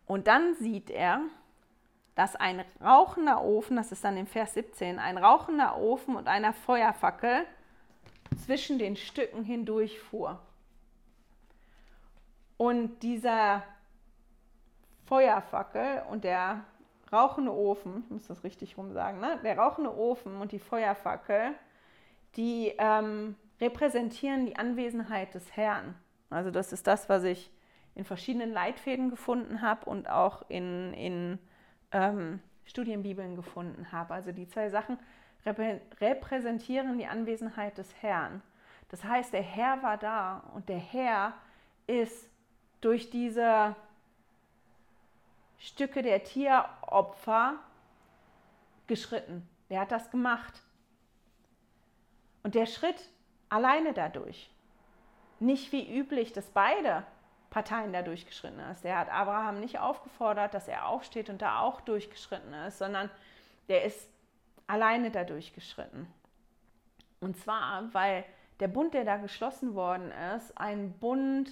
Und dann sieht er, dass ein rauchender Ofen, das ist dann im Vers 17, ein rauchender Ofen und einer Feuerfackel zwischen den Stücken hindurchfuhr. Und dieser Feuerfackel und der rauchende Ofen, ich muss das richtig rum sagen, ne? der rauchende Ofen und die Feuerfackel, die ähm, repräsentieren die Anwesenheit des Herrn. Also das ist das, was ich in verschiedenen Leitfäden gefunden habe und auch in, in ähm, Studienbibeln gefunden habe. Also die zwei Sachen reprä repräsentieren die Anwesenheit des Herrn. Das heißt, der Herr war da und der Herr ist durch diese Stücke der Tieropfer geschritten. Der hat das gemacht. Und der Schritt alleine dadurch, nicht wie üblich, dass beide Parteien da durchgeschritten ist. Der hat Abraham nicht aufgefordert, dass er aufsteht und da auch durchgeschritten ist, sondern der ist alleine da durchgeschritten. Und zwar, weil der Bund, der da geschlossen worden ist, ein Bund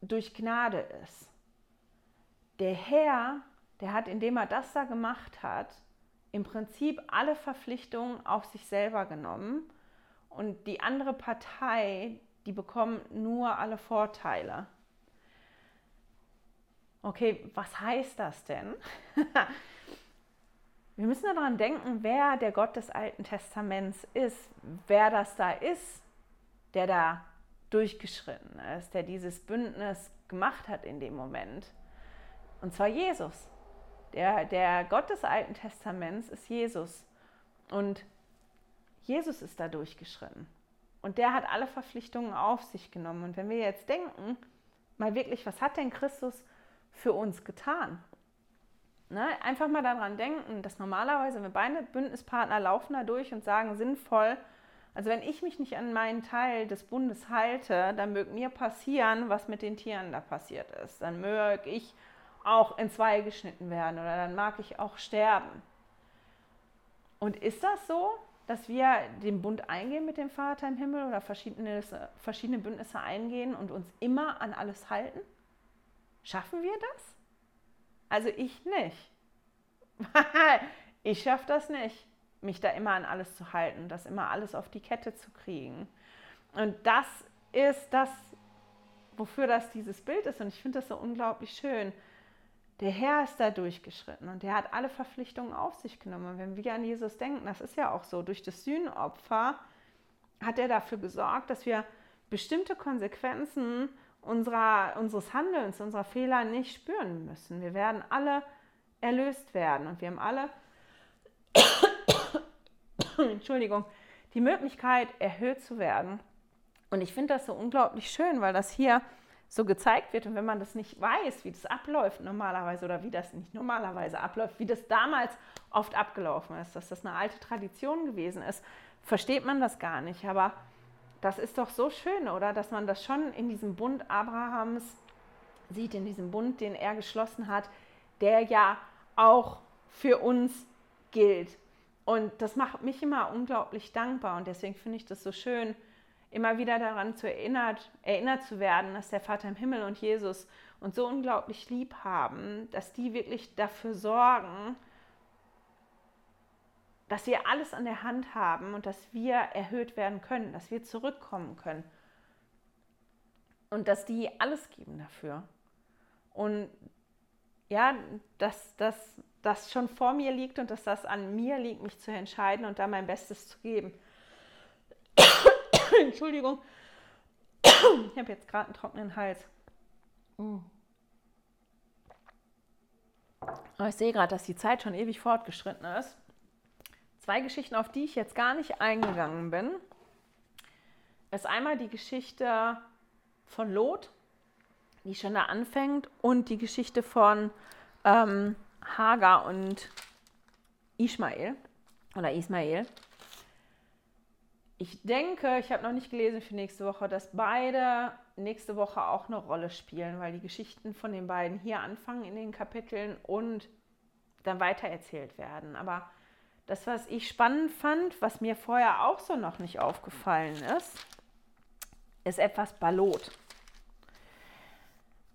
durch Gnade ist. Der Herr, der hat, indem er das da gemacht hat, im Prinzip alle Verpflichtungen auf sich selber genommen und die andere Partei, die bekommt nur alle Vorteile. Okay, was heißt das denn? Wir müssen daran denken, wer der Gott des Alten Testaments ist, wer das da ist, der da durchgeschritten ist, der dieses Bündnis gemacht hat in dem Moment. Und zwar Jesus. Der, der Gott des Alten Testaments ist Jesus. Und Jesus ist da durchgeschritten. Und der hat alle Verpflichtungen auf sich genommen. Und wenn wir jetzt denken, mal wirklich, was hat denn Christus für uns getan? Ne? Einfach mal daran denken, dass normalerweise wir beide Bündnispartner laufen da durch und sagen sinnvoll, also wenn ich mich nicht an meinen Teil des Bundes halte, dann möge mir passieren, was mit den Tieren da passiert ist. Dann möge ich auch in zwei geschnitten werden oder dann mag ich auch sterben. Und ist das so, dass wir den Bund eingehen mit dem Vater im Himmel oder verschiedene, verschiedene Bündnisse eingehen und uns immer an alles halten? Schaffen wir das? Also ich nicht. ich schaffe das nicht, mich da immer an alles zu halten, das immer alles auf die Kette zu kriegen. Und das ist das, wofür das dieses Bild ist. Und ich finde das so unglaublich schön. Der Herr ist da durchgeschritten und der hat alle Verpflichtungen auf sich genommen. Und wenn wir an Jesus denken, das ist ja auch so, durch das Sühnopfer hat er dafür gesorgt, dass wir bestimmte Konsequenzen unserer, unseres Handelns, unserer Fehler nicht spüren müssen. Wir werden alle erlöst werden und wir haben alle, Entschuldigung, die Möglichkeit, erhöht zu werden. Und ich finde das so unglaublich schön, weil das hier so gezeigt wird. Und wenn man das nicht weiß, wie das abläuft normalerweise oder wie das nicht normalerweise abläuft, wie das damals oft abgelaufen ist, dass das eine alte Tradition gewesen ist, versteht man das gar nicht. Aber das ist doch so schön, oder? Dass man das schon in diesem Bund Abrahams sieht, in diesem Bund, den er geschlossen hat, der ja auch für uns gilt. Und das macht mich immer unglaublich dankbar und deswegen finde ich das so schön, immer wieder daran zu erinnert, erinnert zu werden, dass der Vater im Himmel und Jesus uns so unglaublich lieb haben, dass die wirklich dafür sorgen, dass wir alles an der Hand haben und dass wir erhöht werden können, dass wir zurückkommen können. Und dass die alles geben dafür. Und ja, dass das das schon vor mir liegt und dass das an mir liegt, mich zu entscheiden und da mein Bestes zu geben. Entschuldigung, ich habe jetzt gerade einen trockenen Hals. Mm. Aber ich sehe gerade, dass die Zeit schon ewig fortgeschritten ist. Zwei Geschichten, auf die ich jetzt gar nicht eingegangen bin, ist einmal die Geschichte von Lot, die schon da anfängt, und die Geschichte von ähm, Hagar und Ismael oder Ismael. Ich denke, ich habe noch nicht gelesen für nächste Woche, dass beide nächste Woche auch eine Rolle spielen, weil die Geschichten von den beiden hier anfangen in den Kapiteln und dann weitererzählt werden. Aber das, was ich spannend fand, was mir vorher auch so noch nicht aufgefallen ist, ist etwas Ballot.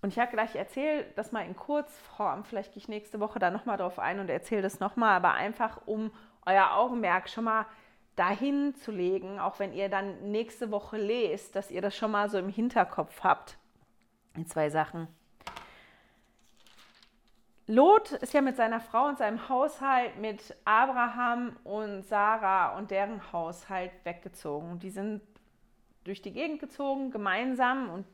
Und ich habe gleich erzählt, das mal in Kurzform. Vielleicht gehe ich nächste Woche da nochmal drauf ein und erzähle das nochmal, aber einfach um euer Augenmerk schon mal dahin zu legen, auch wenn ihr dann nächste Woche lest, dass ihr das schon mal so im Hinterkopf habt. In zwei Sachen. Lot ist ja mit seiner Frau und seinem Haushalt mit Abraham und Sarah und deren Haushalt weggezogen. Die sind durch die Gegend gezogen, gemeinsam und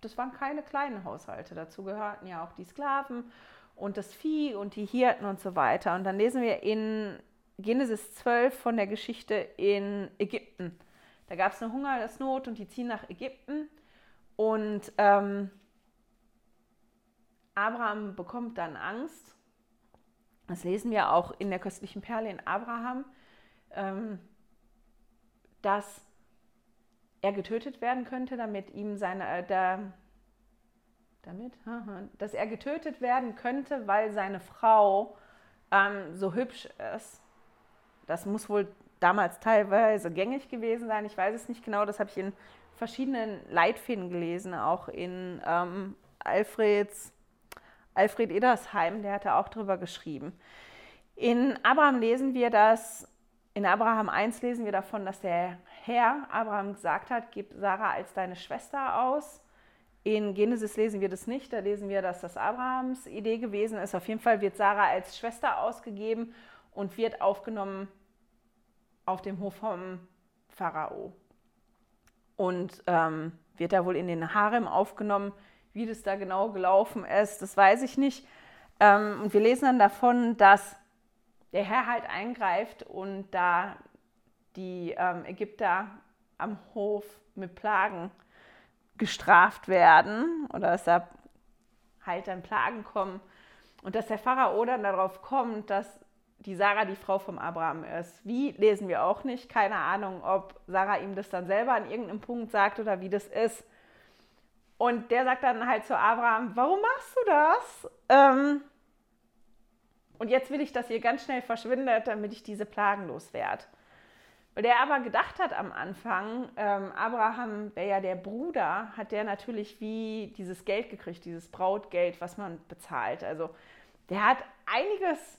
das waren keine kleinen Haushalte. Dazu gehörten ja auch die Sklaven und das Vieh und die Hirten und so weiter. Und dann lesen wir in Genesis 12 von der Geschichte in Ägypten. Da gab es eine Hungersnot und die ziehen nach Ägypten. Und ähm, Abraham bekommt dann Angst. Das lesen wir auch in der köstlichen Perle in Abraham, ähm, dass er getötet werden könnte, damit ihm seine, äh, da, damit, dass er getötet werden könnte, weil seine Frau ähm, so hübsch ist. Das muss wohl damals teilweise gängig gewesen sein. Ich weiß es nicht genau. Das habe ich in verschiedenen Leitfäden gelesen, auch in ähm, Alfreds, Alfred Edersheim, der hatte auch darüber geschrieben. In Abraham lesen wir das, in Abraham 1 lesen wir davon, dass der Herr Abraham gesagt hat, gib Sarah als deine Schwester aus. In Genesis lesen wir das nicht, da lesen wir, dass das Abrahams Idee gewesen ist. Auf jeden Fall wird Sarah als Schwester ausgegeben und wird aufgenommen auf dem Hof vom Pharao. Und ähm, wird da wohl in den Harem aufgenommen. Wie das da genau gelaufen ist, das weiß ich nicht. Ähm, und wir lesen dann davon, dass der Herr halt eingreift und da die ähm, Ägypter am Hof mit Plagen gestraft werden oder dass da halt dann Plagen kommen und dass der Pharao dann darauf kommt, dass die Sarah die Frau vom Abraham ist. Wie lesen wir auch nicht. Keine Ahnung, ob Sarah ihm das dann selber an irgendeinem Punkt sagt oder wie das ist. Und der sagt dann halt zu Abraham, warum machst du das? Ähm, und jetzt will ich, dass ihr ganz schnell verschwindet, damit ich diese Plagen loswerde. Weil der aber gedacht hat am Anfang, ähm, Abraham wäre ja der Bruder, hat der natürlich wie dieses Geld gekriegt, dieses Brautgeld, was man bezahlt. Also der hat einiges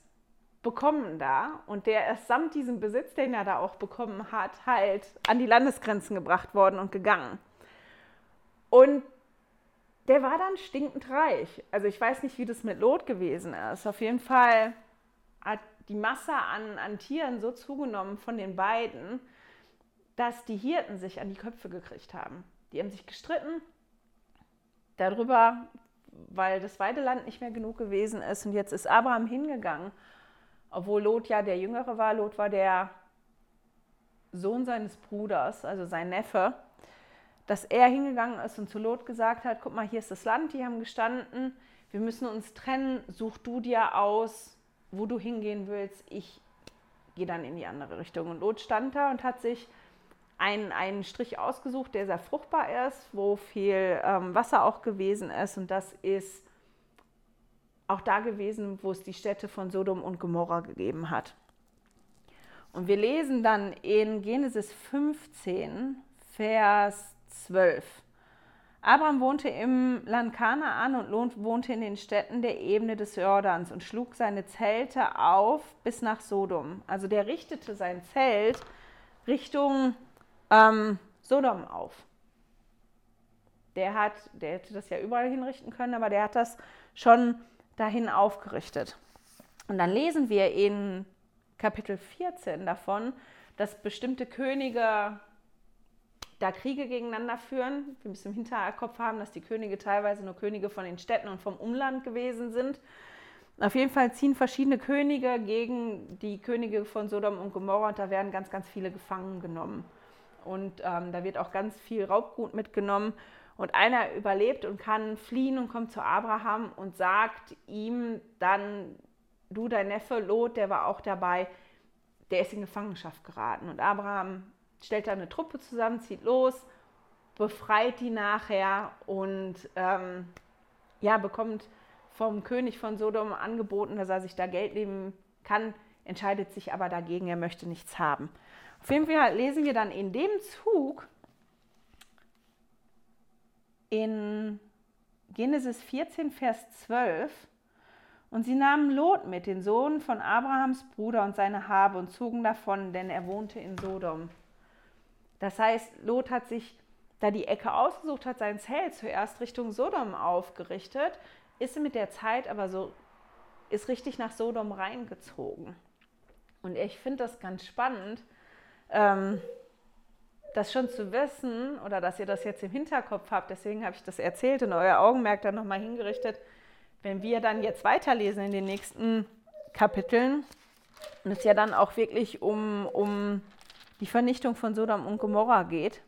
bekommen da und der ist samt diesem Besitz, den er da auch bekommen hat, halt an die Landesgrenzen gebracht worden und gegangen. Und der war dann stinkend reich. Also ich weiß nicht, wie das mit Lot gewesen ist. Auf jeden Fall hat die Masse an, an Tieren so zugenommen von den beiden, dass die Hirten sich an die Köpfe gekriegt haben. Die haben sich gestritten darüber, weil das Weideland nicht mehr genug gewesen ist. Und jetzt ist Abraham hingegangen, obwohl Lot ja der Jüngere war. Lot war der Sohn seines Bruders, also sein Neffe, dass er hingegangen ist und zu Lot gesagt hat, guck mal, hier ist das Land, die haben gestanden, wir müssen uns trennen, such du dir aus, wo du hingehen willst, ich gehe dann in die andere Richtung. Und Lot stand da und hat sich einen, einen Strich ausgesucht, der sehr fruchtbar ist, wo viel ähm, Wasser auch gewesen ist. Und das ist auch da gewesen, wo es die Städte von Sodom und Gomorra gegeben hat. Und wir lesen dann in Genesis 15, Vers 12. Abraham wohnte im Land Kanaan und wohnte in den Städten der Ebene des Jordans und schlug seine Zelte auf bis nach Sodom. Also der richtete sein Zelt Richtung ähm, Sodom auf. Der hat, der hätte das ja überall hinrichten können, aber der hat das schon dahin aufgerichtet. Und dann lesen wir in Kapitel 14 davon, dass bestimmte Könige da Kriege gegeneinander führen. Wir müssen im Hinterkopf haben, dass die Könige teilweise nur Könige von den Städten und vom Umland gewesen sind. Auf jeden Fall ziehen verschiedene Könige gegen die Könige von Sodom und Gomorra und da werden ganz, ganz viele gefangen genommen. Und ähm, da wird auch ganz viel Raubgut mitgenommen. Und einer überlebt und kann fliehen und kommt zu Abraham und sagt ihm dann, du, dein Neffe Lot, der war auch dabei, der ist in Gefangenschaft geraten. Und Abraham stellt da eine Truppe zusammen, zieht los, befreit die nachher und ähm, ja, bekommt vom König von Sodom angeboten, dass er sich da Geld nehmen kann, entscheidet sich aber dagegen, er möchte nichts haben. Auf jeden Fall lesen wir dann in dem Zug in Genesis 14, Vers 12, und sie nahmen Lot mit, den Sohn von Abrahams Bruder und seine Habe, und zogen davon, denn er wohnte in Sodom. Das heißt, Lot hat sich da die Ecke ausgesucht, hat sein Zelt zuerst Richtung Sodom aufgerichtet, ist mit der Zeit aber so, ist richtig nach Sodom reingezogen. Und ich finde das ganz spannend, ähm, das schon zu wissen oder dass ihr das jetzt im Hinterkopf habt. Deswegen habe ich das erzählt und euer Augenmerk dann nochmal hingerichtet. Wenn wir dann jetzt weiterlesen in den nächsten Kapiteln und es ja dann auch wirklich um, um die Vernichtung von Sodom und Gomorra geht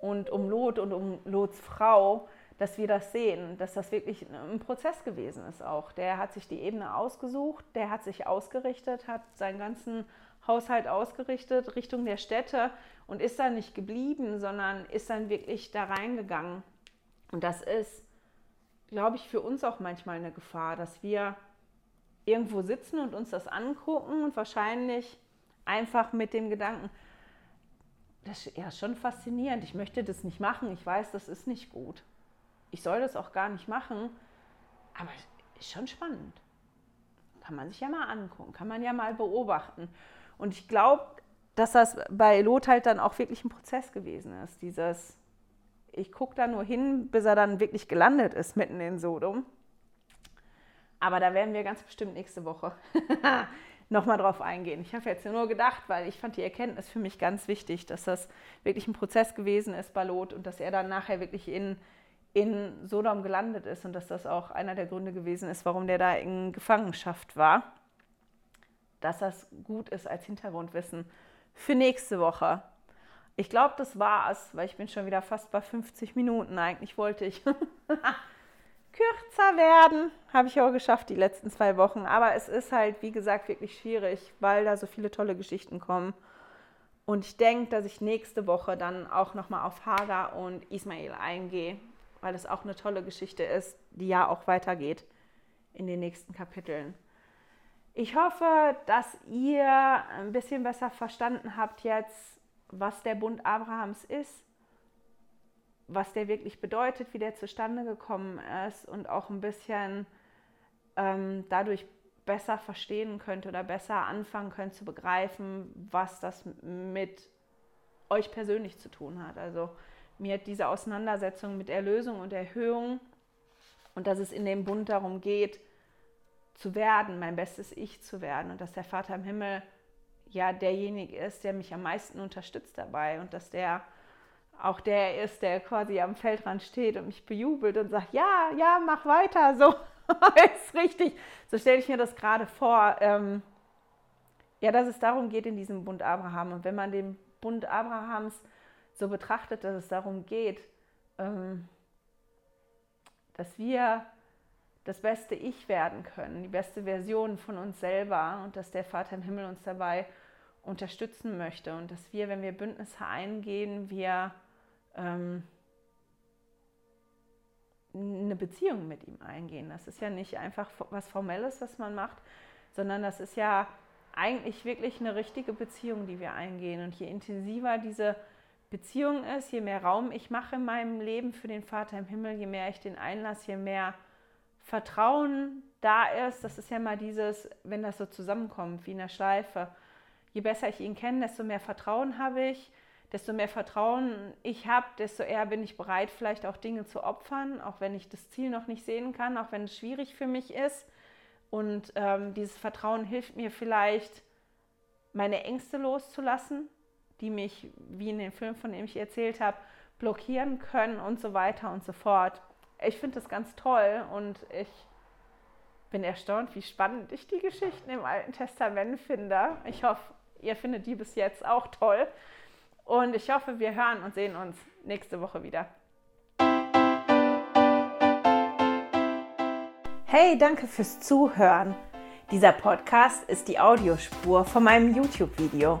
und um Lot und um Lots Frau, dass wir das sehen, dass das wirklich ein Prozess gewesen ist auch. Der hat sich die Ebene ausgesucht, der hat sich ausgerichtet, hat seinen ganzen Haushalt ausgerichtet Richtung der Städte und ist dann nicht geblieben, sondern ist dann wirklich da reingegangen. Und das ist, glaube ich, für uns auch manchmal eine Gefahr, dass wir irgendwo sitzen und uns das angucken und wahrscheinlich einfach mit dem Gedanken, das ist ja schon faszinierend, ich möchte das nicht machen, ich weiß, das ist nicht gut. Ich soll das auch gar nicht machen, aber ist schon spannend. Kann man sich ja mal angucken, kann man ja mal beobachten. Und ich glaube, dass das bei Lot halt dann auch wirklich ein Prozess gewesen ist. Dieses, ich gucke da nur hin, bis er dann wirklich gelandet ist mitten in Sodom. Aber da werden wir ganz bestimmt nächste Woche nochmal drauf eingehen. Ich habe jetzt nur gedacht, weil ich fand die Erkenntnis für mich ganz wichtig, dass das wirklich ein Prozess gewesen ist bei Lot und dass er dann nachher wirklich in, in Sodom gelandet ist und dass das auch einer der Gründe gewesen ist, warum der da in Gefangenschaft war. Dass das gut ist als Hintergrundwissen für nächste Woche. Ich glaube, das war es, weil ich bin schon wieder fast bei 50 Minuten. Eigentlich wollte ich kürzer werden. Habe ich auch geschafft die letzten zwei Wochen. Aber es ist halt, wie gesagt, wirklich schwierig, weil da so viele tolle Geschichten kommen. Und ich denke, dass ich nächste Woche dann auch nochmal auf Hagar und Ismael eingehe, weil es auch eine tolle Geschichte ist, die ja auch weitergeht in den nächsten Kapiteln. Ich hoffe, dass ihr ein bisschen besser verstanden habt jetzt, was der Bund Abrahams ist was der wirklich bedeutet, wie der zustande gekommen ist und auch ein bisschen ähm, dadurch besser verstehen könnt oder besser anfangen könnt zu begreifen, was das mit euch persönlich zu tun hat. Also mir diese Auseinandersetzung mit Erlösung und Erhöhung und dass es in dem Bund darum geht, zu werden, mein bestes Ich zu werden und dass der Vater im Himmel ja derjenige ist, der mich am meisten unterstützt dabei und dass der auch der ist, der quasi am Feldrand steht und mich bejubelt und sagt, ja, ja, mach weiter, so ist richtig. So stelle ich mir das gerade vor. Ähm, ja, dass es darum geht in diesem Bund Abraham. Und wenn man den Bund Abrahams so betrachtet, dass es darum geht, ähm, dass wir das beste Ich werden können, die beste Version von uns selber und dass der Vater im Himmel uns dabei unterstützen möchte und dass wir, wenn wir Bündnisse eingehen, wir ähm, eine Beziehung mit ihm eingehen. Das ist ja nicht einfach was Formelles, was man macht, sondern das ist ja eigentlich wirklich eine richtige Beziehung, die wir eingehen. Und je intensiver diese Beziehung ist, je mehr Raum ich mache in meinem Leben für den Vater im Himmel, je mehr ich den einlasse, je mehr Vertrauen da ist, das ist ja mal dieses, wenn das so zusammenkommt, wie in der Schleife. Je besser ich ihn kenne, desto mehr Vertrauen habe ich, desto mehr Vertrauen ich habe, desto eher bin ich bereit, vielleicht auch Dinge zu opfern, auch wenn ich das Ziel noch nicht sehen kann, auch wenn es schwierig für mich ist. Und ähm, dieses Vertrauen hilft mir vielleicht, meine Ängste loszulassen, die mich, wie in dem Film, von dem ich erzählt habe, blockieren können und so weiter und so fort. Ich finde das ganz toll und ich bin erstaunt, wie spannend ich die Geschichten im Alten Testament finde. Ich hoffe, ihr findet die bis jetzt auch toll. Und ich hoffe, wir hören und sehen uns nächste Woche wieder. Hey, danke fürs Zuhören. Dieser Podcast ist die Audiospur von meinem YouTube-Video.